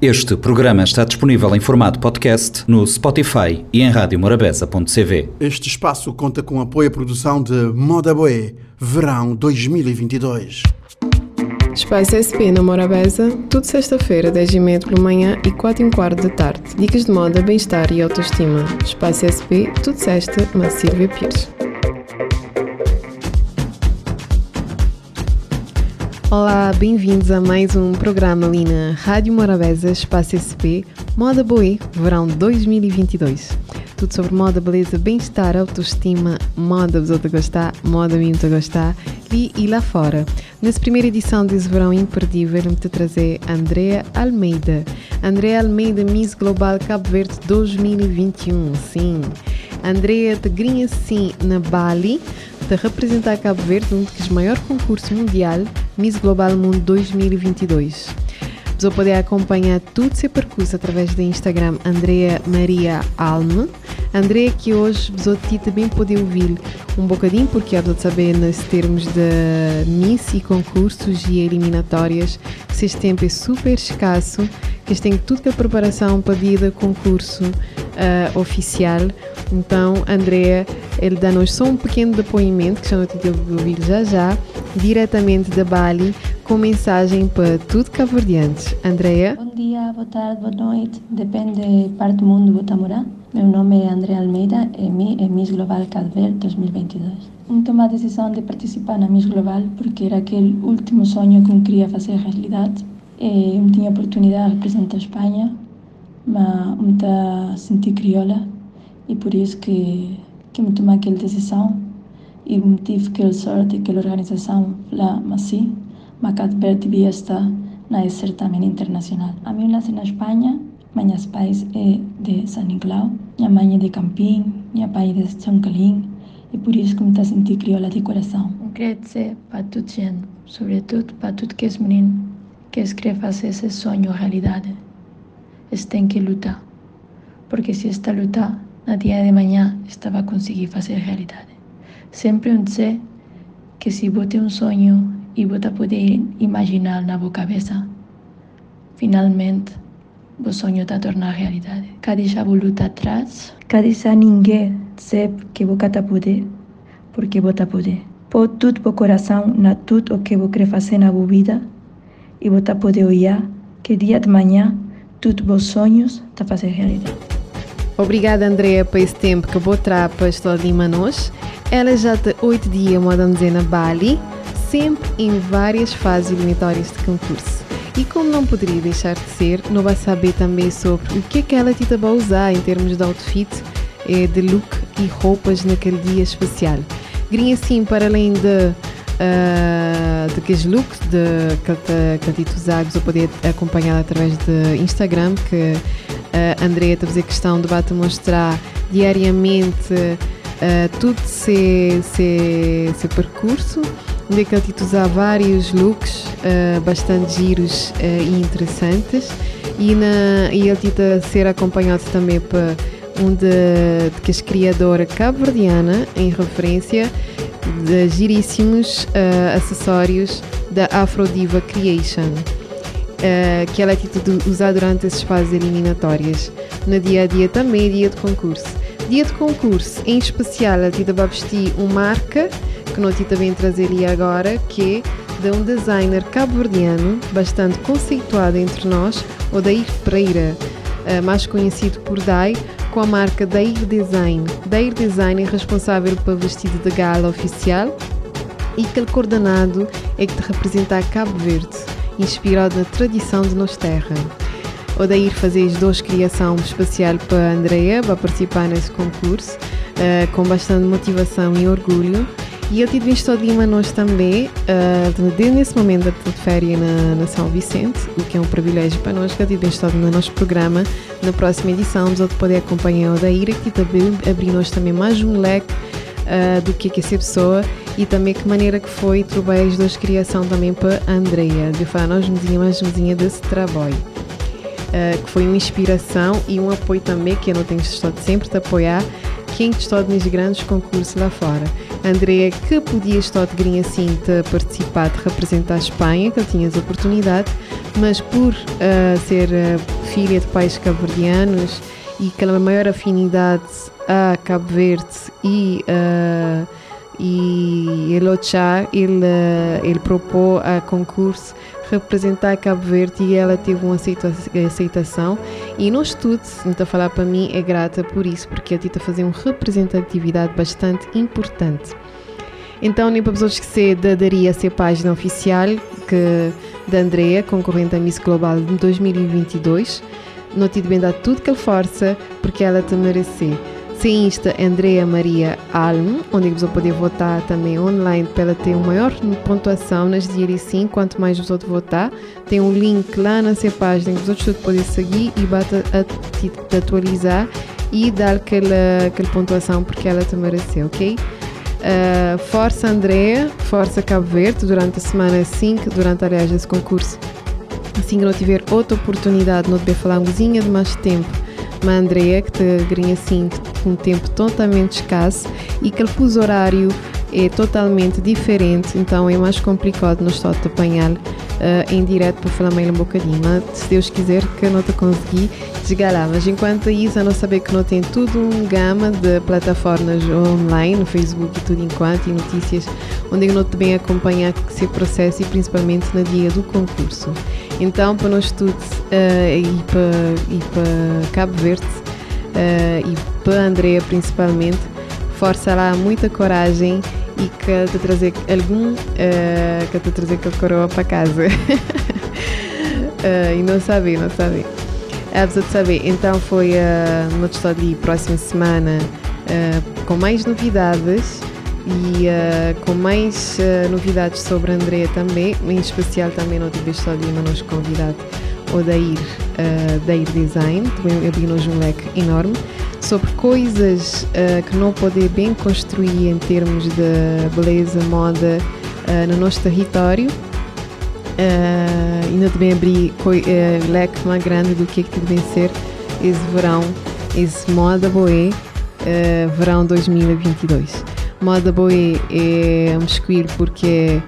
Este programa está disponível em formato podcast no Spotify e em radiomorabeza.cv. Este espaço conta com apoio à produção de Moda Boé, Verão 2022. Espaço SP na Morabeza, tudo sexta-feira, 10h30 pela manhã e 4 h quarto da tarde. Dicas de moda, bem-estar e autoestima. Espaço SP, tudo sexta, na Silvia Pires. Olá, bem-vindos a mais um programa ali na Rádio Morabeza, Espaço SP, Moda Boé, Verão 2022. Tudo sobre moda, beleza, bem-estar, autoestima, moda vos a gostar, moda mesmo a gostar e, e lá fora. Nessa primeira edição desse verão imperdível, me te trazer Andrea Almeida. Andrea Almeida, Miss Global Cabo Verde 2021, sim. Andrea te grinha sim na Bali, de representar Cabo Verde num dos maiores concursos mundial Miss Global Mundo 2022. Você poder acompanhar todo seu percurso através do Instagram Andrea Maria Alme. Andrea que hoje você também pode ouvir um bocadinho porque há de saber nos termos de Miss e concursos e eliminatórias que esse tempo é super escasso, que tem tudo que a preparação para dia concurso uh, oficial. Então, Andrea, ele dá-nos só um pequeno depoimento, que já não tive de ouvir já já, diretamente da Bali, com mensagem para tudo cabo-verdiantes. Andrea? Bom dia, boa tarde, boa noite, depende parte do mundo você morar. Meu nome é Andrea Almeida e mi é Miss Global Cabo Verde 2022. Eu tomei a decisão de participar na Miss Global porque era aquele último sonho que eu queria fazer realidade. E eu tinha oportunidade de representar a Espanha, mas eu senti crioula e por isso que, que me tomei aquela decisão e me tive aquela sorte, aquela organização lá, mas sim, mas Cabo Verde devia estar na certamen internacional. A mim nasci na Espanha, meus pais é de São Nicolau, minha mãe é de Campim, meu pai é de São Calim, e por isso que me senti crioula de coração. Eu queria para toda gente, sobretudo para todo que é menino, que quer fazer esse sonho realidade. Eles têm que lutar, porque se está lutar, no dia de manhã estava a conseguir fazer realidade. Sempre eu sei que se você um sonho e você poder imaginar na sua cabeça, finalmente o sonho está a tornar realidade. Cada dia vou lutar atrás, cada dia ninguém sabe que você está poder, porque você está poder. Pôr tudo o coração na tudo o que você quer fazer na vida e você poder olhar que dia de manhã todos os sonhos estão a fazer realidade. Obrigada, Andrea, por esse tempo que trazer para a de Manos. Ela já tem oito dias, dizer, na Bali, sempre em várias fases eliminatórias de concurso. E como não poderia deixar de ser, não vai saber também sobre o que é que ela tita vai usar em termos de outfit, eh, de look e roupas naquele dia especial. Grinha assim, para além de uh, de que looks de que te usar, você poder acompanhar através de Instagram, que a Andrea está a fazer questão de mostrar diariamente uh, tudo seu, seu, seu percurso, onde que ele te usar vários looks uh, bastante giros uh, e interessantes. E, na, e ele te ser acompanhado também por um de, de que é criadora cabo-verdiana em referência de giríssimos uh, acessórios da Afrodiva Creation uh, que ela tem de usar durante as fases eliminatórias. No dia a dia também é dia de concurso. Dia de concurso, em especial, a Tita vai vestir uma marca que não Tita vem trazer agora, que é de um designer cabo-verdiano bastante conceituado entre nós, o Dair Pereira, uh, mais conhecido por Dai, com a marca Dair Design. Dair Design é responsável pelo vestido de gala oficial e aquele coordenado é que te representa a Cabo Verde inspirado na tradição de nossa terra. Odair fazes duas criação especial para a Andrea, para participar nesse concurso, uh, com bastante motivação e orgulho. E ele tive visto de nós também, uh, nesse momento de férias na, na, São Vicente, o que é um privilégio para nós, que ele tive visto no nosso programa. Na próxima edição, vamos poder acompanhar o Odair, que também abrir nós também mais um leque uh, do que é, essa pessoa e também que maneira que foi trabalhar as duas criação também para a Andrea, de falar nós mesinha mais mesinha desse trabalho. Uh, que foi uma inspiração e um apoio também que eu não tenho estado sempre a apoiar quem está nos grandes concursos lá fora. Andrea, que podia estar de grinha de participar, de representar a Espanha, que ele tinha a oportunidade, mas por uh, ser uh, filha de pais cabo-verdianos e aquela maior afinidade a Cabo Verde e uh, e ele ele propôs a concurso representar Cabo Verde e ela teve uma aceitação. E nós todos, então falar para mim é grata por isso porque a Tita fazia uma representatividade bastante importante. Então nem para pessoas esquecer da daria ser página oficial que da Andrea concorrente à Miss Global de 2022 não te bem dar tudo que ele força porque ela te merecer Sim, Insta Andrea Maria Alm, onde você pode votar também online para ter uma maior pontuação nas dias sim, quanto mais você votar. Tem um link lá na sua página que você pode seguir e bate a, te atualizar e dar aquela, aquela pontuação porque ela te mereceu, ok? Uh, força Andrea, força Cabo Verde durante a semana 5, durante aliás esse concurso. Assim que não tiver outra oportunidade, não te falar um de mais tempo uma Andrea que te ganha assim um tempo totalmente escasso e que o fuso horário é totalmente diferente, então é mais complicado nos só te apanhar uh, em direto para falar mais um bocadinho. Mas se Deus quiser que eu não te consegui chegar lá. Mas enquanto isso, a não saber que não tem tudo um gama de plataformas online, no Facebook e tudo enquanto, e notícias onde eu não te bem acompanhar esse processo e principalmente no dia do concurso. Então, para nós todos uh, e para, e para Cabo Verde uh, e para a Andrea principalmente, força lá, muita coragem e que te trazer algum, uh, que te trazer que coroa para casa. uh, e não sabe, não sabe. É de saber. Então foi uh, uma história de próxima semana uh, com mais novidades e uh, com mais uh, novidades sobre a Andrea também, em especial também no tive só de nos convidado o Dair, uh, Dair Design, também abriu-nos um leque enorme sobre coisas uh, que não podem bem construir em termos de beleza, moda uh, no nosso território. Uh, ainda também abrir uh, leque mais grande do que é que deve ser esse verão, esse moda boé verão 2022. Moda boé é um escolher porque é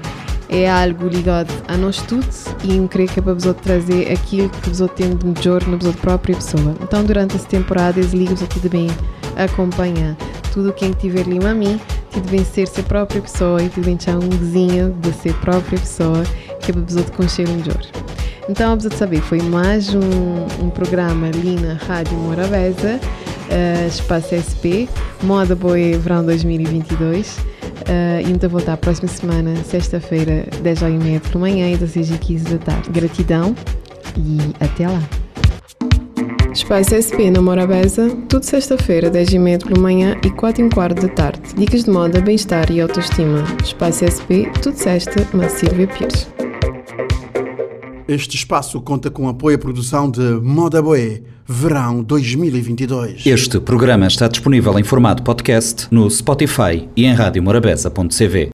algo ligado a nós todos e eu creio que é para vos trazer aquilo que vos tem de melhor na vossa própria pessoa. Então, durante essa temporada, eu ligo-vos aqui de bem acompanhar tudo quem tiver ali a mim, que devem ser a própria pessoa e devem ter um vizinho de ser própria pessoa que é para vos conhecer melhor. Então, vamos saber, foi mais um, um programa ali na Rádio Morabeza uh, Espaço SP, Moda Boa Verão 2022. Uh, e então voltar a próxima semana, sexta-feira, 10h30 da manhã e das 6h15 da tarde. Gratidão e até lá! Espaço SP na Morabeza, tudo sexta-feira, 10h30 da manhã e 4 h quarto da tarde. Dicas de moda, bem-estar e autoestima. Espaço SP, tudo sexta, na Silvia Pires. Este espaço conta com apoio à produção de Moda Boé, Verão 2022. Este programa está disponível em formato podcast no Spotify e em radiomorabeza.cv.